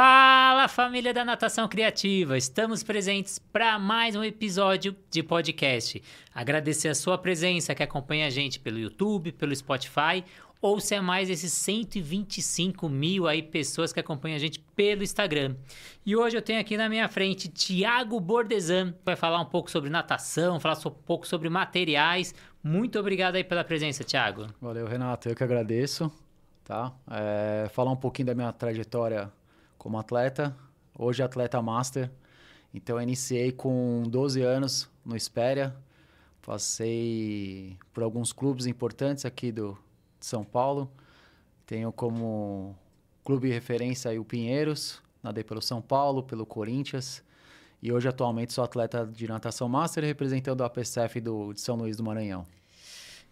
Fala família da Natação Criativa! Estamos presentes para mais um episódio de podcast. Agradecer a sua presença que acompanha a gente pelo YouTube, pelo Spotify ou se é mais esses 125 mil aí pessoas que acompanham a gente pelo Instagram. E hoje eu tenho aqui na minha frente Tiago Bordesan, vai falar um pouco sobre natação, falar um pouco sobre materiais. Muito obrigado aí pela presença, Tiago. Valeu, Renato. Eu que agradeço. Tá? É, falar um pouquinho da minha trajetória como atleta. Hoje atleta master. Então eu iniciei com 12 anos no Espéria. Passei por alguns clubes importantes aqui do de São Paulo. Tenho como clube referência aí o Pinheiros, nadei pelo São Paulo, pelo Corinthians. E hoje atualmente sou atleta de natação master representando a PCF do, de São Luís do Maranhão.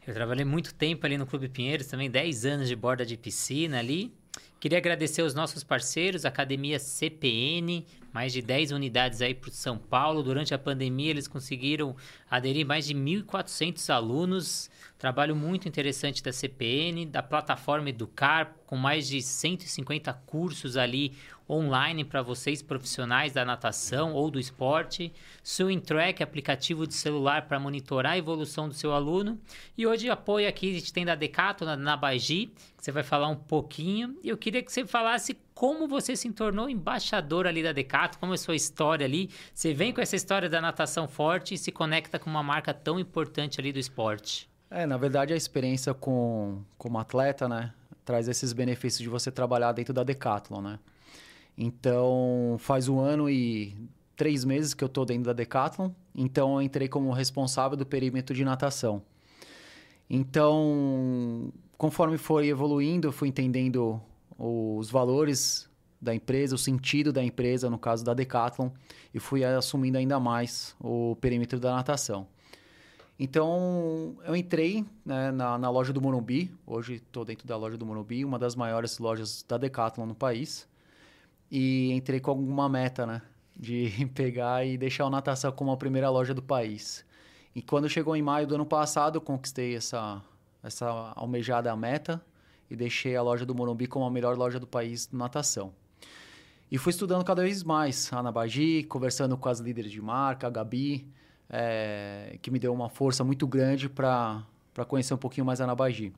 Eu trabalhei muito tempo ali no Clube Pinheiros, também 10 anos de borda de piscina ali. Queria agradecer os nossos parceiros, Academia CPN, mais de 10 unidades aí para São Paulo. Durante a pandemia, eles conseguiram aderir mais de 1.400 alunos. Trabalho muito interessante da CPN, da plataforma Educar, com mais de 150 cursos ali online para vocês profissionais da natação ou do esporte, Swim Track, aplicativo de celular para monitorar a evolução do seu aluno, e hoje apoio aqui a gente tem da Decathlon, na, na Baigi, que você vai falar um pouquinho, e eu queria que você falasse como você se tornou embaixador ali da Decathlon, como é a sua história ali, você vem com essa história da natação forte e se conecta com uma marca tão importante ali do esporte. É, na verdade a experiência com como atleta, né, traz esses benefícios de você trabalhar dentro da Decathlon, né? Então, faz um ano e três meses que eu estou dentro da Decathlon. Então, eu entrei como responsável do perímetro de natação. Então, conforme foi evoluindo, eu fui entendendo os valores da empresa, o sentido da empresa, no caso da Decathlon, e fui assumindo ainda mais o perímetro da natação. Então, eu entrei né, na, na, loja do Morumbi, hoje estou dentro da loja do Morumbi, uma das maiores lojas da Decathlon no país e entrei com alguma meta, né? De pegar e deixar o natação como a primeira loja do país. E quando chegou em maio do ano passado, eu conquistei essa, essa almejada meta e deixei a loja do Morumbi como a melhor loja do país de natação. E fui estudando cada vez mais a Anabagi, conversando com as líderes de marca, a Gabi, é, que me deu uma força muito grande para conhecer um pouquinho mais a Anabagi.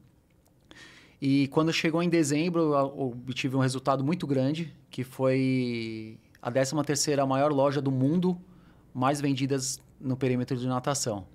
E quando chegou em dezembro, eu obtive um resultado muito grande, que foi a 13ª maior loja do mundo, mais vendidas no perímetro de natação.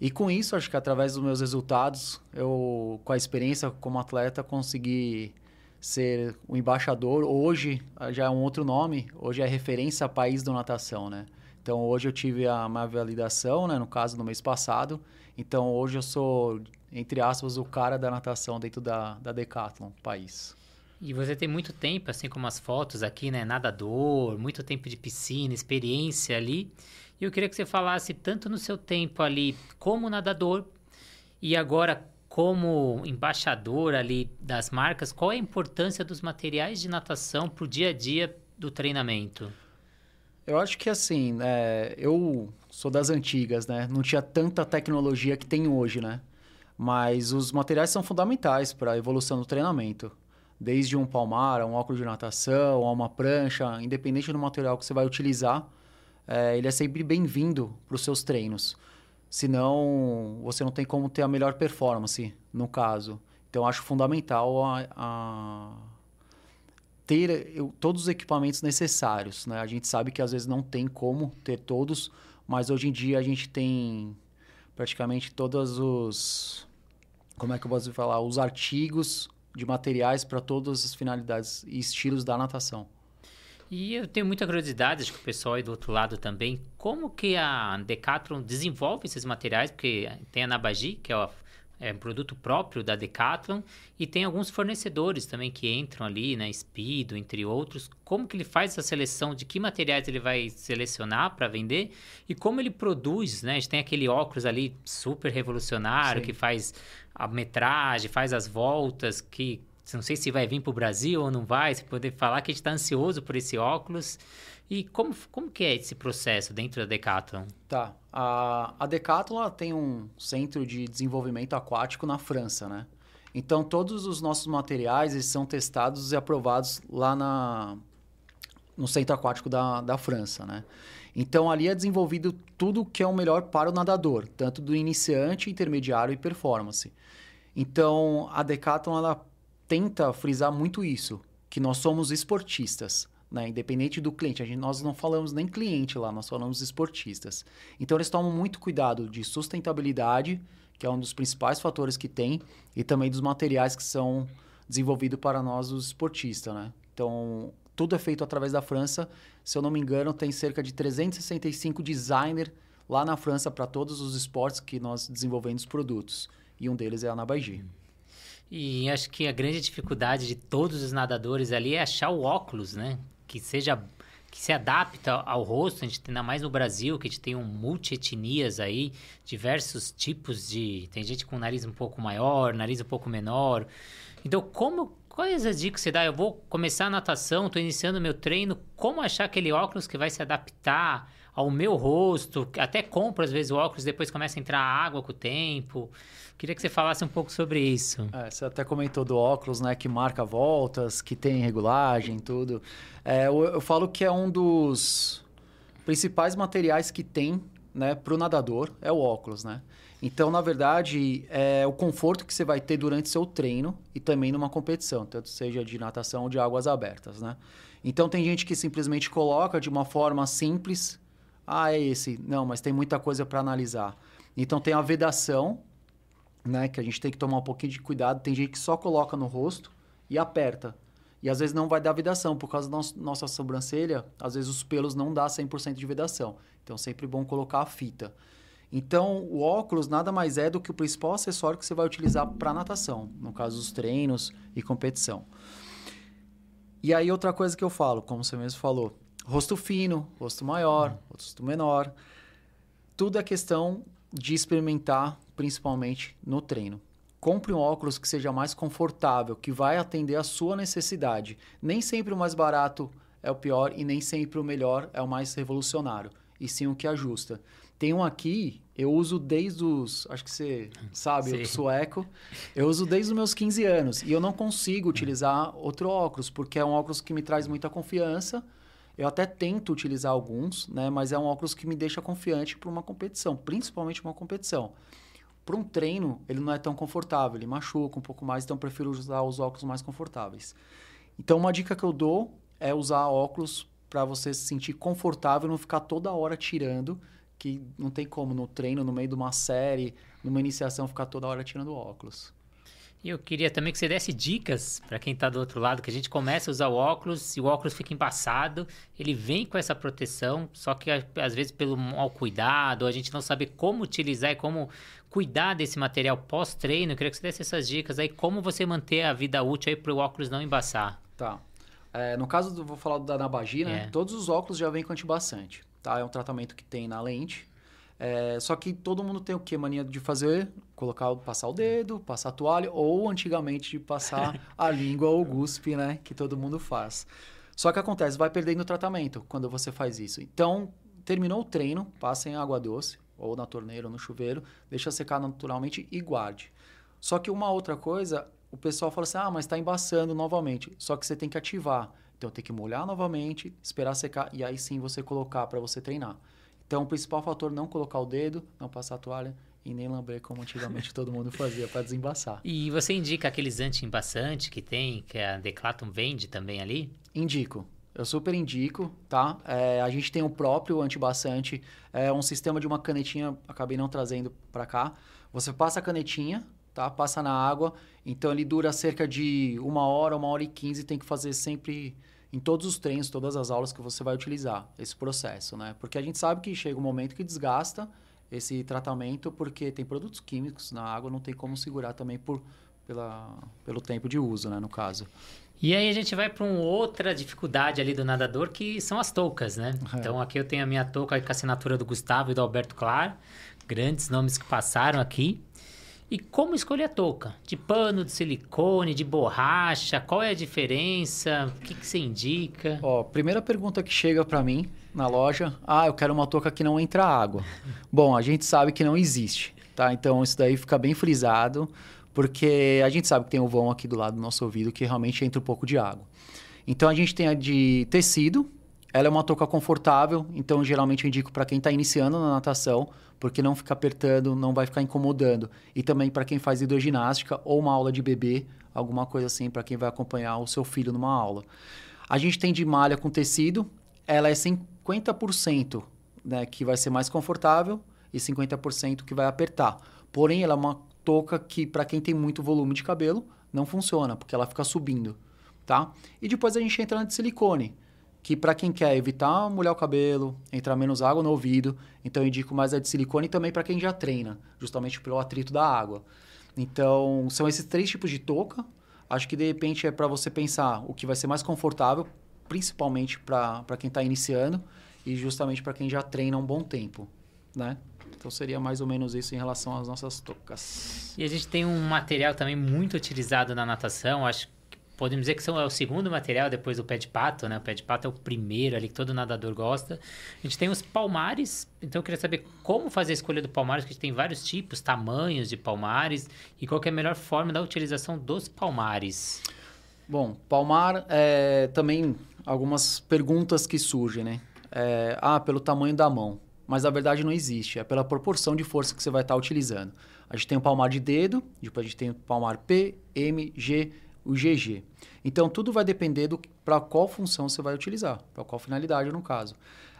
E com isso, acho que através dos meus resultados, eu, com a experiência como atleta, consegui ser o embaixador. Hoje já é um outro nome, hoje é referência país do natação, né? Então hoje eu tive a minha validação, né, no caso no mês passado. Então hoje eu sou entre aspas, o cara da natação dentro da, da Decathlon, país. E você tem muito tempo, assim como as fotos aqui, né? Nadador, muito tempo de piscina, experiência ali. E eu queria que você falasse tanto no seu tempo ali como nadador e agora como embaixador ali das marcas, qual é a importância dos materiais de natação para o dia a dia do treinamento? Eu acho que assim, é, eu sou das antigas, né? Não tinha tanta tecnologia que tem hoje, né? Mas os materiais são fundamentais para a evolução do treinamento. Desde um palmar, um óculos de natação, uma prancha, independente do material que você vai utilizar, é, ele é sempre bem-vindo para os seus treinos. Senão, você não tem como ter a melhor performance, no caso. Então, acho fundamental a, a ter eu, todos os equipamentos necessários. Né? A gente sabe que às vezes não tem como ter todos, mas hoje em dia a gente tem praticamente todos os como é que eu posso falar, os artigos de materiais para todas as finalidades e estilos da natação. E eu tenho muita curiosidade, acho que o pessoal aí do outro lado também, como que a Decathlon desenvolve esses materiais, porque tem a Nabagi, que é o é um produto próprio da Decathlon e tem alguns fornecedores também que entram ali, né, Speedo, entre outros. Como que ele faz essa seleção de que materiais ele vai selecionar para vender e como ele produz, né? A gente tem aquele óculos ali super revolucionário Sim. que faz a metragem, faz as voltas, que não sei se vai vir para o Brasil ou não vai, você poder falar que a gente está ansioso por esse óculos. E como, como que é esse processo dentro da Decathlon? Tá. A, a Decathlon tem um centro de desenvolvimento aquático na França, né? Então, todos os nossos materiais eles são testados e aprovados lá na, no centro aquático da, da França, né? Então ali é desenvolvido tudo que é o melhor para o nadador, tanto do iniciante, intermediário e performance. Então a Decathlon ela tenta frisar muito isso, que nós somos esportistas, né? independente do cliente. Gente, nós não falamos nem cliente lá, nós falamos esportistas. Então eles tomam muito cuidado de sustentabilidade, que é um dos principais fatores que tem, e também dos materiais que são desenvolvidos para nós, os esportistas. Né? Então tudo é feito através da França. Se eu não me engano, tem cerca de 365 designers lá na França para todos os esportes que nós desenvolvemos produtos. E um deles é a Nabaigi. E acho que a grande dificuldade de todos os nadadores ali é achar o óculos, né? Que seja que se adapta ao rosto, a gente tem ainda mais no Brasil, que a gente tem um multi-etnias aí, diversos tipos de. Tem gente com nariz um pouco maior, nariz um pouco menor. Então, como Quais as dicas que você dá? Eu vou começar a natação, estou iniciando meu treino. Como achar aquele óculos que vai se adaptar ao meu rosto? Até compro às vezes óculos, depois começa a entrar água com o tempo. Queria que você falasse um pouco sobre isso. É, você até comentou do óculos, né? Que marca voltas, que tem regulagem, tudo. É, eu, eu falo que é um dos principais materiais que tem né, para o nadador, é o óculos, né? Então, na verdade, é o conforto que você vai ter durante seu treino e também numa competição, tanto seja de natação ou de águas abertas, né? Então, tem gente que simplesmente coloca de uma forma simples, ah, é esse. Não, mas tem muita coisa para analisar. Então, tem a vedação, né, que a gente tem que tomar um pouquinho de cuidado. Tem gente que só coloca no rosto e aperta. E às vezes não vai dar vedação, por causa da nossa sobrancelha, às vezes os pelos não dá 100% de vedação. Então, é sempre bom colocar a fita. Então, o óculos nada mais é do que o principal acessório que você vai utilizar para natação, no caso, os treinos e competição. E aí, outra coisa que eu falo, como você mesmo falou, rosto fino, rosto maior, uhum. rosto menor, tudo é questão de experimentar, principalmente no treino. Compre um óculos que seja mais confortável, que vai atender a sua necessidade. Nem sempre o mais barato é o pior e nem sempre o melhor é o mais revolucionário, e sim o que ajusta. Tem um aqui, eu uso desde os. Acho que você sabe, o sueco. Eu uso desde os meus 15 anos. E eu não consigo utilizar outro óculos, porque é um óculos que me traz muita confiança. Eu até tento utilizar alguns, né? Mas é um óculos que me deixa confiante para uma competição, principalmente uma competição. Para um treino, ele não é tão confortável, ele machuca um pouco mais, então eu prefiro usar os óculos mais confortáveis. Então, uma dica que eu dou é usar óculos para você se sentir confortável não ficar toda hora tirando que não tem como no treino, no meio de uma série, numa iniciação, ficar toda hora tirando óculos. E eu queria também que você desse dicas para quem está do outro lado, que a gente começa a usar o óculos, e o óculos fica embaçado, ele vem com essa proteção, só que às vezes pelo mau cuidado, a gente não sabe como utilizar e como cuidar desse material pós-treino. Eu queria que você desse essas dicas aí, como você manter a vida útil aí para o óculos não embaçar. Tá. É, no caso, do, vou falar da Nabagi, né? É. Todos os óculos já vêm com antibaçante tá? É um tratamento que tem na lente. É, só que todo mundo tem o que? Mania de fazer? Colocar, passar o dedo, passar a toalha, ou antigamente de passar a língua ou o guspe, né? Que todo mundo faz. Só que acontece, vai perdendo o tratamento quando você faz isso. Então, terminou o treino, passa em água doce, ou na torneira ou no chuveiro, deixa secar naturalmente e guarde. Só que uma outra coisa, o pessoal fala assim, ah, mas está embaçando novamente. Só que você tem que ativar. Então tem que molhar novamente, esperar secar e aí sim você colocar para você treinar. Então o principal fator não colocar o dedo, não passar a toalha e nem lamber como antigamente todo mundo fazia para desembaçar. E você indica aqueles anti-embaçantes que tem, que a Declaton vende também ali? Indico. Eu super indico, tá? É, a gente tem o próprio antibaçante, é um sistema de uma canetinha, acabei não trazendo para cá. Você passa a canetinha, tá? Passa na água, então ele dura cerca de uma hora, uma hora e quinze, tem que fazer sempre em todos os treinos, todas as aulas que você vai utilizar esse processo, né? Porque a gente sabe que chega um momento que desgasta esse tratamento, porque tem produtos químicos na água, não tem como segurar também por, pela, pelo tempo de uso, né? No caso. E aí a gente vai para uma outra dificuldade ali do nadador, que são as toucas, né? É. Então aqui eu tenho a minha touca com a assinatura do Gustavo e do Alberto Clar, grandes nomes que passaram aqui. E como escolher a touca? De pano, de silicone, de borracha? Qual é a diferença? O que, que você indica? Ó, primeira pergunta que chega para mim na loja: ah, eu quero uma touca que não entra água. Bom, a gente sabe que não existe, tá? Então isso daí fica bem frisado, porque a gente sabe que tem o vão aqui do lado do nosso ouvido que realmente entra um pouco de água. Então a gente tem a de tecido, ela é uma touca confortável, então geralmente eu indico para quem está iniciando na natação, porque não fica apertando, não vai ficar incomodando. E também para quem faz hidroginástica ou uma aula de bebê, alguma coisa assim, para quem vai acompanhar o seu filho numa aula. A gente tem de malha com tecido, ela é 50% né, que vai ser mais confortável e 50% que vai apertar. Porém, ela é uma touca que, para quem tem muito volume de cabelo, não funciona, porque ela fica subindo, tá? E depois a gente entra na de silicone, que para quem quer evitar molhar o cabelo, entrar menos água no ouvido, então eu indico mais a de silicone também para quem já treina, justamente pelo atrito da água. Então, são esses três tipos de touca. Acho que de repente é para você pensar o que vai ser mais confortável, principalmente para quem está iniciando e justamente para quem já treina um bom tempo, né? Então seria mais ou menos isso em relação às nossas toucas. E a gente tem um material também muito utilizado na natação, acho podemos dizer que são, é o segundo material depois do pé de pato, né? O pé de pato é o primeiro ali que todo nadador gosta. A gente tem os palmares, então eu queria saber como fazer a escolha do palmares, que a gente tem vários tipos, tamanhos de palmares e qual é a melhor forma da utilização dos palmares. Bom, palmar é também algumas perguntas que surgem, né? É, ah, pelo tamanho da mão. Mas a verdade não existe, é pela proporção de força que você vai estar utilizando. A gente tem o palmar de dedo, depois a gente tem o palmar P, M, G, o GG. Então, tudo vai depender para qual função você vai utilizar, para qual finalidade, no caso.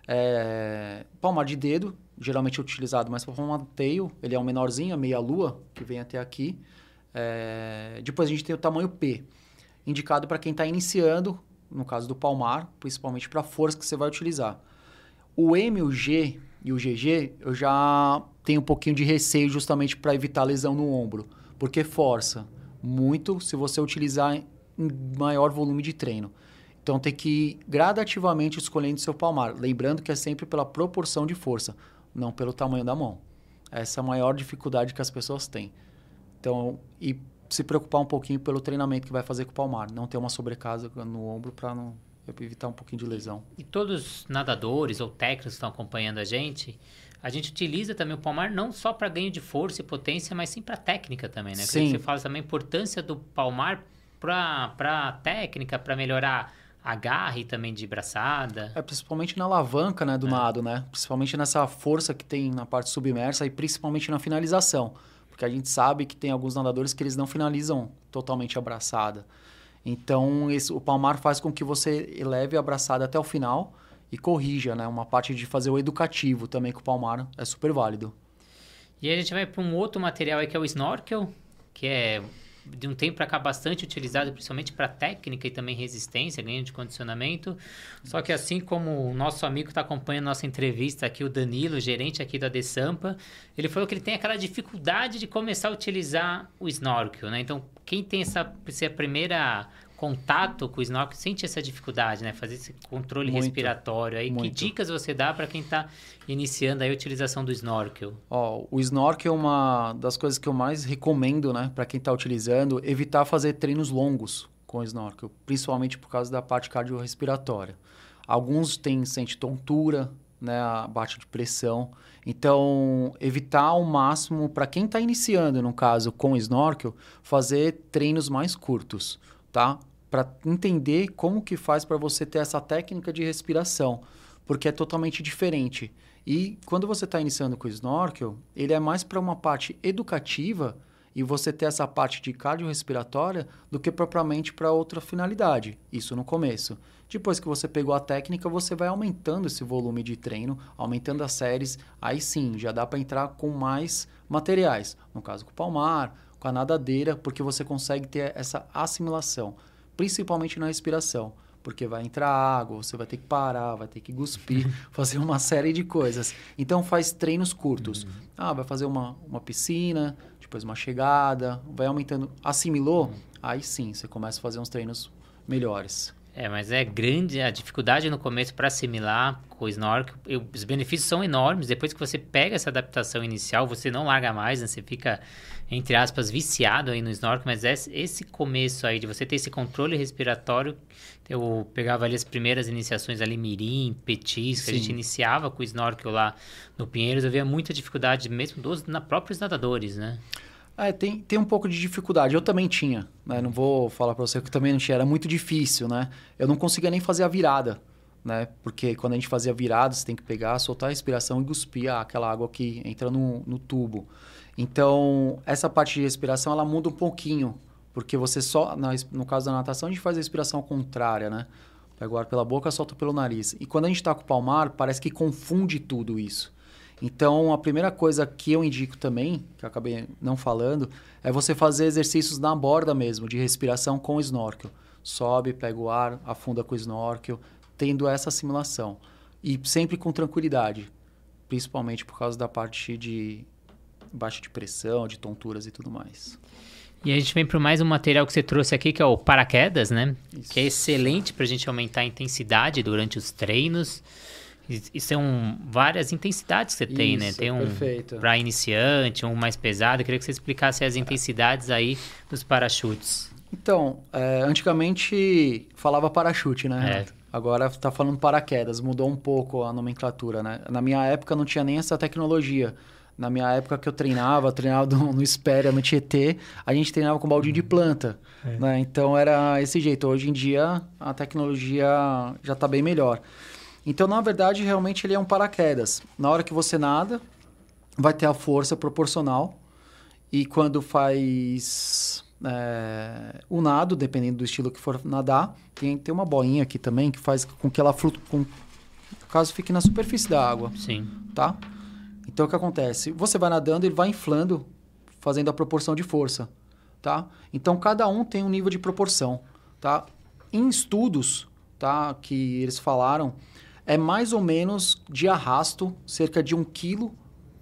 É, palmar de dedo, geralmente é utilizado mais para palmar tail, ele é um menorzinho, a meia-lua, que vem até aqui. É, depois a gente tem o tamanho P, indicado para quem está iniciando, no caso do palmar, principalmente para a força que você vai utilizar. O M, o G e o GG, eu já tenho um pouquinho de receio justamente para evitar lesão no ombro, porque força muito se você utilizar em maior volume de treino. Então tem que ir gradativamente escolhendo seu palmar, lembrando que é sempre pela proporção de força, não pelo tamanho da mão. Essa é a maior dificuldade que as pessoas têm. Então, e se preocupar um pouquinho pelo treinamento que vai fazer com o palmar, não ter uma sobrecarga no ombro para não evitar um pouquinho de lesão. E todos os nadadores ou técnicos que estão acompanhando a gente, a gente utiliza também o palmar não só para ganho de força e potência, mas sim para técnica também, né? Sim. Você fala também a importância do palmar para técnica, para melhorar agarre também de braçada. É, principalmente na alavanca, né, do é. nado, né? Principalmente nessa força que tem na parte submersa e principalmente na finalização. Porque a gente sabe que tem alguns nadadores que eles não finalizam totalmente a braçada. Então, esse, o palmar faz com que você eleve a braçada até o final e corrija, né? Uma parte de fazer o educativo também com o palmar é super válido. E a gente vai para um outro material aí que é o snorkel, que é de um tempo para cá bastante utilizado, principalmente para técnica e também resistência, ganho de condicionamento. Só que assim como o nosso amigo está acompanhando nossa entrevista aqui, o Danilo, gerente aqui da Desampa, ele falou que ele tem aquela dificuldade de começar a utilizar o snorkel, né? Então, quem tem essa, essa primeira contato com o snorkel sente essa dificuldade, né? Fazer esse controle muito, respiratório. Aí, muito. que dicas você dá para quem está iniciando a utilização do snorkel? Ó, o snorkel é uma das coisas que eu mais recomendo, né, para quem está utilizando, evitar fazer treinos longos com o snorkel, principalmente por causa da parte cardiorrespiratória. Alguns têm sente tontura, né, a baixa de pressão. Então, evitar ao máximo para quem está iniciando, no caso, com snorkel, fazer treinos mais curtos, tá? Para entender como que faz para você ter essa técnica de respiração, porque é totalmente diferente. E quando você está iniciando com o snorkel, ele é mais para uma parte educativa e você ter essa parte de cardiorrespiratória do que propriamente para outra finalidade. Isso no começo. Depois que você pegou a técnica, você vai aumentando esse volume de treino, aumentando as séries. Aí sim, já dá para entrar com mais materiais. No caso com o palmar, com a nadadeira, porque você consegue ter essa assimilação principalmente na respiração, porque vai entrar água, você vai ter que parar, vai ter que cuspir, fazer uma série de coisas. Então faz treinos curtos. Uhum. Ah, vai fazer uma, uma piscina, depois uma chegada, vai aumentando. Assimilou? Uhum. Aí sim, você começa a fazer uns treinos melhores. É, mas é grande a dificuldade no começo para assimilar com o snorkel. Eu, os benefícios são enormes. Depois que você pega essa adaptação inicial, você não larga mais, né? Você fica entre aspas, viciado aí no snorkel, mas esse começo aí de você ter esse controle respiratório, eu pegava ali as primeiras iniciações ali, mirim, petis, que a gente iniciava com o snorkel lá no Pinheiros, eu via muita dificuldade mesmo dos na, próprios nadadores, né? É, tem, tem um pouco de dificuldade. Eu também tinha, né? Não vou falar para você que também não tinha. Era muito difícil, né? Eu não conseguia nem fazer a virada né? Porque quando a gente fazia virada, você tem que pegar, soltar a respiração e cuspir aquela água que entra no, no tubo. Então, essa parte de respiração, ela muda um pouquinho. Porque você só, no caso da natação, a gente faz a respiração contrária, né? Pega o ar pela boca, solta pelo nariz. E quando a gente está com o palmar, parece que confunde tudo isso. Então, a primeira coisa que eu indico também, que eu acabei não falando, é você fazer exercícios na borda mesmo, de respiração com snorkel. Sobe, pega o ar, afunda com o snorkel, tendo essa simulação. E sempre com tranquilidade, principalmente por causa da parte de baixa de pressão, de tonturas e tudo mais. E a gente vem para mais um material que você trouxe aqui, que é o paraquedas, né? Isso. Que é excelente para a gente aumentar a intensidade durante os treinos. E são várias intensidades que você tem, né? Tem um para iniciante, um mais pesado. Eu queria que você explicasse as intensidades aí dos parachutes. Então, é, antigamente falava parachute, né? É. Agora está falando paraquedas, mudou um pouco a nomenclatura, né? Na minha época não tinha nem essa tecnologia. Na minha época que eu treinava, treinava no, no Espéria, no Tietê, a gente treinava com baldinho de planta. É. Né? Então era esse jeito. Hoje em dia a tecnologia já está bem melhor. Então, na verdade, realmente ele é um paraquedas. Na hora que você nada, vai ter a força proporcional. E quando faz é, o nado, dependendo do estilo que for nadar, tem, tem uma boinha aqui também que faz com que ela flutue, com, caso fique na superfície da água. Sim. Tá? Então, o que acontece? Você vai nadando, ele vai inflando, fazendo a proporção de força. Tá? Então, cada um tem um nível de proporção. Tá? Em estudos tá, que eles falaram, é mais ou menos de arrasto, cerca de 1 kg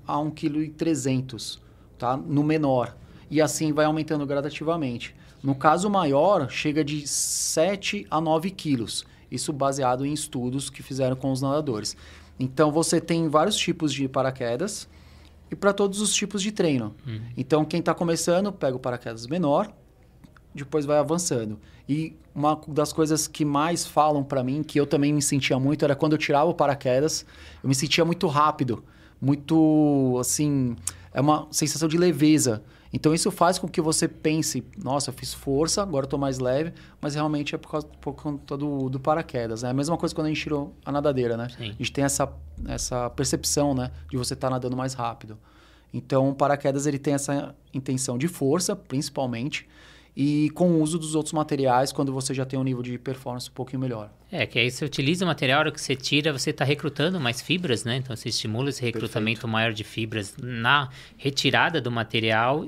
a 1 kg e 300, tá? No menor. E assim vai aumentando gradativamente. No caso maior, chega de 7 a 9 quilos. Isso baseado em estudos que fizeram com os nadadores. Então você tem vários tipos de paraquedas e para todos os tipos de treino. Uhum. Então quem está começando pega o paraquedas menor, depois vai avançando. E uma das coisas que mais falam para mim, que eu também me sentia muito, era quando eu tirava o paraquedas, eu me sentia muito rápido, muito assim, é uma sensação de leveza. Então isso faz com que você pense, nossa, eu fiz força, agora tô mais leve, mas realmente é por, causa, por conta do, do paraquedas. Né? É a mesma coisa quando a gente tirou a nadadeira, né? Sim. A gente tem essa, essa percepção, né, de você estar tá nadando mais rápido. Então o paraquedas ele tem essa intenção de força, principalmente, e com o uso dos outros materiais quando você já tem um nível de performance um pouquinho melhor. É, que aí você utiliza o material, a hora que você tira, você está recrutando mais fibras, né? Então você estimula esse recrutamento Perfeito. maior de fibras na retirada do material,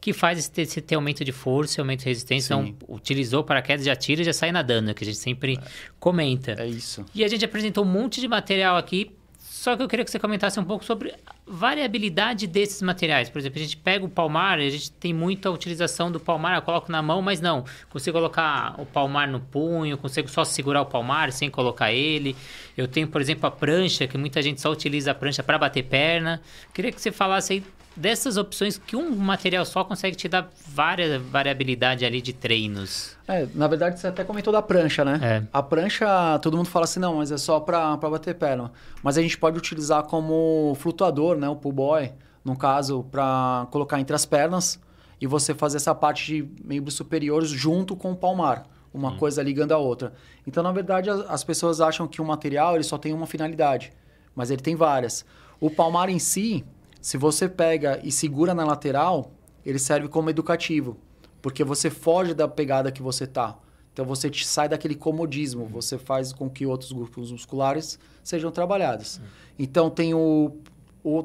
que faz esse, esse ter aumento de força aumento de resistência. Sim. Então, utilizou paraquedas, já tira e já sai nadando, que a gente sempre é. comenta. É isso. E a gente apresentou um monte de material aqui só que eu queria que você comentasse um pouco sobre variabilidade desses materiais. Por exemplo, a gente pega o palmar, a gente tem muita utilização do palmar, eu coloco na mão, mas não. Consigo colocar o palmar no punho, consigo só segurar o palmar sem colocar ele. Eu tenho, por exemplo, a prancha, que muita gente só utiliza a prancha para bater perna. Queria que você falasse aí dessas opções que um material só consegue te dar várias variabilidade ali de treinos. É, na verdade você até comentou da prancha, né? É. A prancha, todo mundo fala assim, não, mas é só para bater perna. Mas a gente pode utilizar como flutuador, né? O pull boy, no caso, para colocar entre as pernas e você fazer essa parte de membros superiores junto com o palmar. Uma hum. coisa ligando a outra. Então, na verdade, as, as pessoas acham que o material ele só tem uma finalidade, mas ele tem várias. O palmar em si, se você pega e segura na lateral, ele serve como educativo, porque você foge da pegada que você tá. Então você sai daquele comodismo, você faz com que outros grupos musculares sejam trabalhados. Então tem o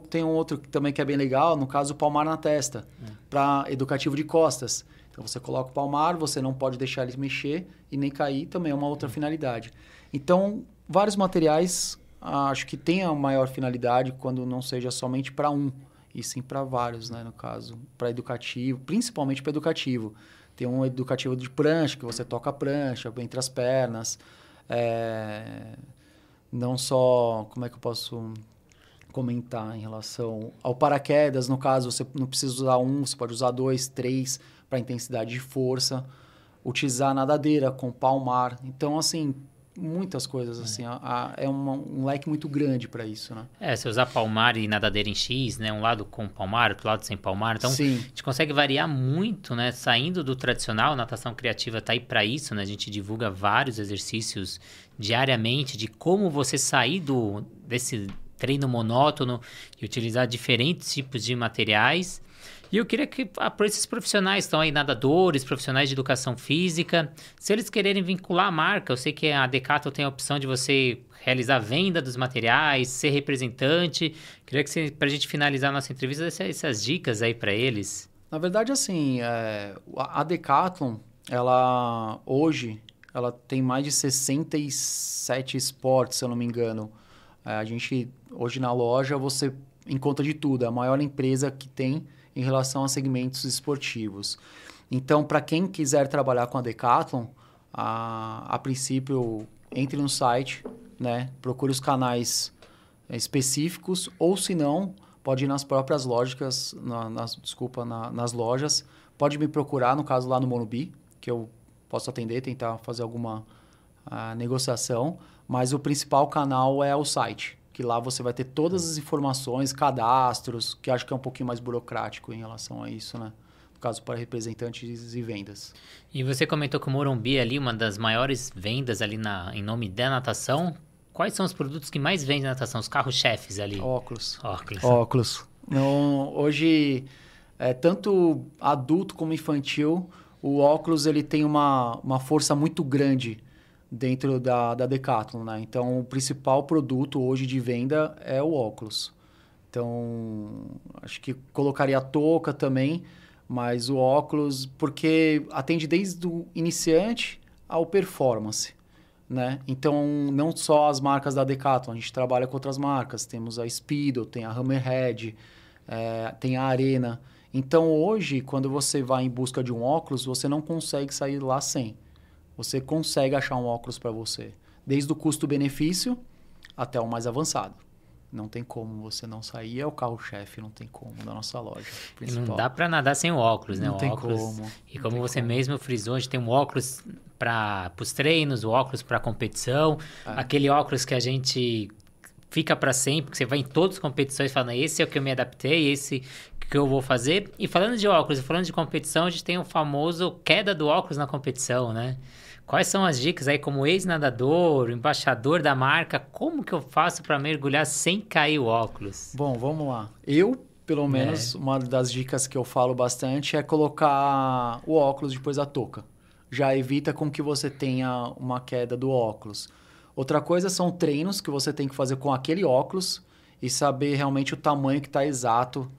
tem um outro também que é bem legal, no caso o palmar na testa, para educativo de costas. Então você coloca o palmar, você não pode deixar ele mexer e nem cair, também é uma outra finalidade. Então, vários materiais acho que tem a maior finalidade quando não seja somente para um, e sim para vários, né, no caso, para educativo, principalmente para educativo. Tem um educativo de prancha, que você toca a prancha entre as pernas. É... Não só, como é que eu posso comentar em relação ao paraquedas, no caso, você não precisa usar um, você pode usar dois, três para intensidade de força. Utilizar nadadeira com palmar. Então, assim, muitas coisas, assim. A, a, é uma, um leque muito grande para isso, né? É, se usar palmar e nadadeira em X, né? Um lado com palmar, outro lado sem palmar. Então, Sim. a gente consegue variar muito, né? Saindo do tradicional, natação criativa tá aí para isso, né? A gente divulga vários exercícios diariamente de como você sair do, desse treino monótono e utilizar diferentes tipos de materiais e eu queria que ah, para esses profissionais estão aí nadadores, profissionais de educação física, se eles quererem vincular a marca, eu sei que a Decathlon tem a opção de você realizar a venda dos materiais, ser representante. Queria que para a gente finalizar a nossa entrevista, desse essas dicas aí para eles. Na verdade, assim, é, a Decathlon, ela hoje, ela tem mais de 67 esportes, se eu não me engano. É, a gente, hoje na loja, você encontra de tudo. É a maior empresa que tem em relação a segmentos esportivos. Então, para quem quiser trabalhar com a Decathlon, a, a princípio, entre no site, né? procure os canais específicos, ou se não, pode ir nas próprias lojas, na, nas, desculpa, na, nas lojas. Pode me procurar, no caso lá no Monobi, que eu posso atender, tentar fazer alguma uh, negociação. Mas o principal canal é o site que lá você vai ter todas as informações, cadastros, que acho que é um pouquinho mais burocrático em relação a isso, né? No caso, para representantes e vendas. E você comentou que o Morumbi é ali, uma das maiores vendas ali na, em nome da natação. Quais são os produtos que mais vendem na natação? Os carros-chefes ali? Óculos. Óculos. Óculos. Não, hoje, é, tanto adulto como infantil, o óculos ele tem uma, uma força muito grande dentro da, da Decathlon, né? Então, o principal produto hoje de venda é o óculos. Então, acho que colocaria a touca também, mas o óculos, porque atende desde o iniciante ao performance, né? Então, não só as marcas da Decathlon, a gente trabalha com outras marcas. Temos a Speedo, tem a Hammerhead, é, tem a Arena. Então, hoje, quando você vai em busca de um óculos, você não consegue sair lá sem você consegue achar um óculos para você. Desde o custo-benefício até o mais avançado. Não tem como você não sair. É o carro-chefe, não tem como, da nossa loja. Principal. E não dá para nadar sem o óculos, né? Não o tem óculos, como. E como você como. mesmo frisou, a gente tem um óculos para os treinos, o óculos para competição, é. aquele óculos que a gente fica para sempre, que você vai em todas as competições falando, esse é o que eu me adaptei, esse que eu vou fazer. E falando de óculos, falando de competição, a gente tem o famoso queda do óculos na competição, né? Quais são as dicas aí como ex-nadador, embaixador da marca? Como que eu faço para mergulhar sem cair o óculos? Bom, vamos lá. Eu, pelo é. menos, é. uma das dicas que eu falo bastante é colocar o óculos depois da touca. Já evita com que você tenha uma queda do óculos. Outra coisa são treinos que você tem que fazer com aquele óculos e saber realmente o tamanho que está exato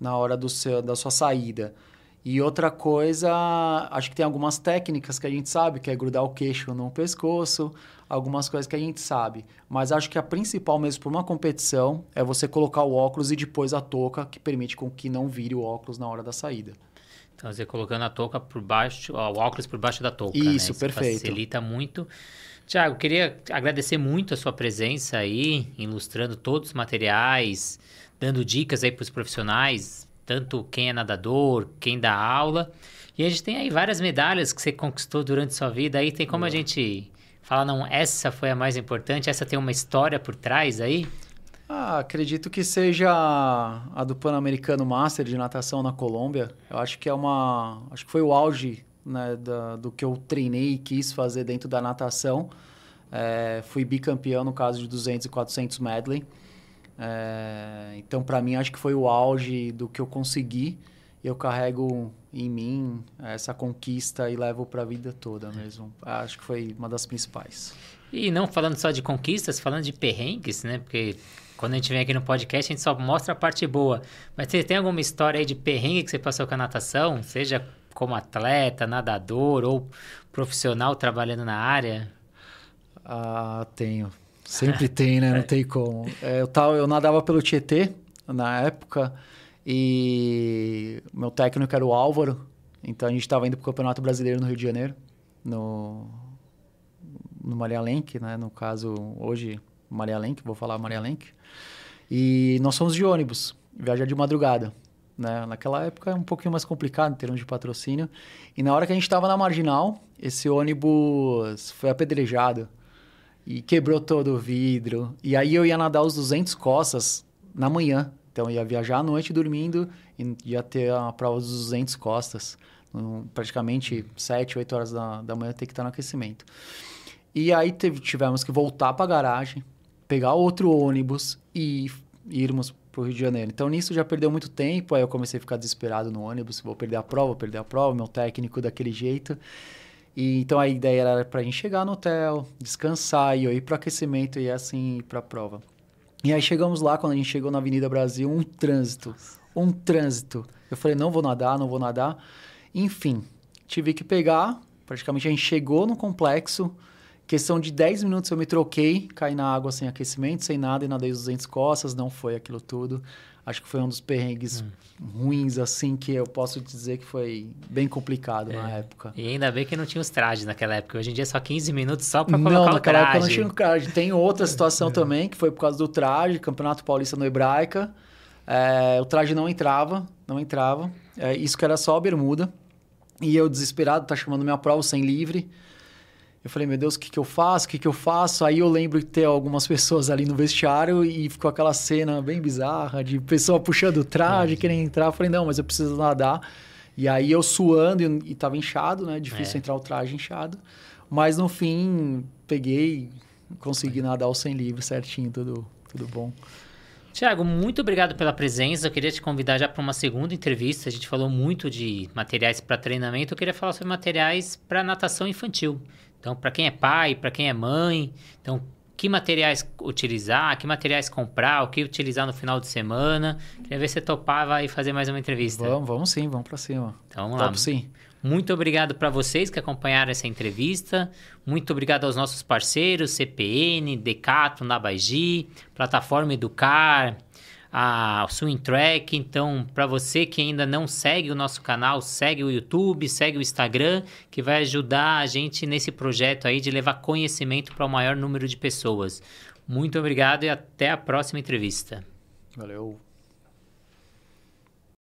na hora do seu, da sua saída. E outra coisa, acho que tem algumas técnicas que a gente sabe, que é grudar o queixo no pescoço, algumas coisas que a gente sabe. Mas acho que a principal mesmo para uma competição é você colocar o óculos e depois a touca, que permite com que não vire o óculos na hora da saída. Então, você colocando a touca por baixo, o óculos por baixo da touca. Isso, né? Isso perfeito. Facilita muito. Tiago, queria agradecer muito a sua presença aí, ilustrando todos os materiais, dando dicas aí para os profissionais, tanto quem é nadador, quem dá aula. E a gente tem aí várias medalhas que você conquistou durante sua vida. Aí tem como a gente falar, não, essa foi a mais importante, essa tem uma história por trás aí? Ah, acredito que seja a do Pan-Americano Master de natação na Colômbia. Eu acho que é uma. Acho que foi o auge né, da, do que eu treinei e quis fazer dentro da natação. É, fui bicampeão no caso de 200 e 400 medley. É, então, para mim, acho que foi o auge do que eu consegui. Eu carrego em mim essa conquista e levo para a vida toda mesmo. Acho que foi uma das principais. E não falando só de conquistas, falando de perrengues, né? Porque quando a gente vem aqui no podcast, a gente só mostra a parte boa. Mas você tem alguma história aí de perrengue que você passou com a natação? Seja como atleta, nadador ou profissional trabalhando na área? Ah, tenho. Sempre tem, né? Não tem como. É, eu, tava, eu nadava pelo Tietê na época e meu técnico era o Álvaro. Então a gente estava indo para o Campeonato Brasileiro no Rio de Janeiro, no, no Maria Lenk, né? No caso, hoje, Maria Lenk, vou falar Maria Lenk. E nós fomos de ônibus, viajar de madrugada. Né? Naquela época é um pouquinho mais complicado em termos de patrocínio. E na hora que a gente estava na marginal, esse ônibus foi apedrejado. E quebrou todo o vidro. E aí eu ia nadar os 200 costas na manhã. Então ia viajar à noite dormindo e ia ter a prova dos 200 costas. praticamente 7, 8 horas da, da manhã ter que estar no aquecimento. E aí teve, tivemos que voltar para a garagem, pegar outro ônibus e irmos para o Rio de Janeiro. Então nisso já perdeu muito tempo, aí eu comecei a ficar desesperado no ônibus, vou perder a prova, vou perder a prova, meu técnico daquele jeito. E, então a ideia era para a gente chegar no hotel, descansar e eu ir para aquecimento e assim ir para a prova. E aí chegamos lá, quando a gente chegou na Avenida Brasil, um trânsito, um trânsito. Eu falei, não vou nadar, não vou nadar. Enfim, tive que pegar, praticamente a gente chegou no complexo, questão de 10 minutos eu me troquei, caí na água sem aquecimento, sem nada e nadei os 200 costas, não foi aquilo tudo. Acho que foi um dos perrengues hum ruins, assim, que eu posso dizer que foi bem complicado é. na época. E ainda bem que não tinha os trajes naquela época. Hoje em dia é só 15 minutos só para colocar não, o traje. Não, naquela época não tinha o traje. Tem outra situação também, que foi por causa do traje, Campeonato Paulista no Hebraica. É, o traje não entrava, não entrava. É, isso que era só a bermuda. E eu, desesperado, tá chamando minha prova sem livre. Eu falei, meu Deus, o que, que eu faço? O que, que eu faço? Aí eu lembro de ter algumas pessoas ali no vestiário e ficou aquela cena bem bizarra de pessoa puxando o traje, é. querendo entrar. Eu falei, não, mas eu preciso nadar. E aí eu suando e, e tava inchado, né? Difícil é. entrar o traje inchado. Mas no fim, peguei, consegui nadar o sem livre certinho, tudo, tudo bom. Tiago, muito obrigado pela presença. Eu queria te convidar já para uma segunda entrevista. A gente falou muito de materiais para treinamento. Eu queria falar sobre materiais para natação infantil. Então, para quem é pai, para quem é mãe, então que materiais utilizar, que materiais comprar, o que utilizar no final de semana. Queria ver se você topava e fazer mais uma entrevista. Vamos, vamos sim, vamos para cima. Então, vamos lá. sim. Muito obrigado para vocês que acompanharam essa entrevista. Muito obrigado aos nossos parceiros, CPN, Decato, Nabaigi, Plataforma Educar, a Swing Track. Então, para você que ainda não segue o nosso canal, segue o YouTube, segue o Instagram, que vai ajudar a gente nesse projeto aí de levar conhecimento para o maior número de pessoas. Muito obrigado e até a próxima entrevista. Valeu.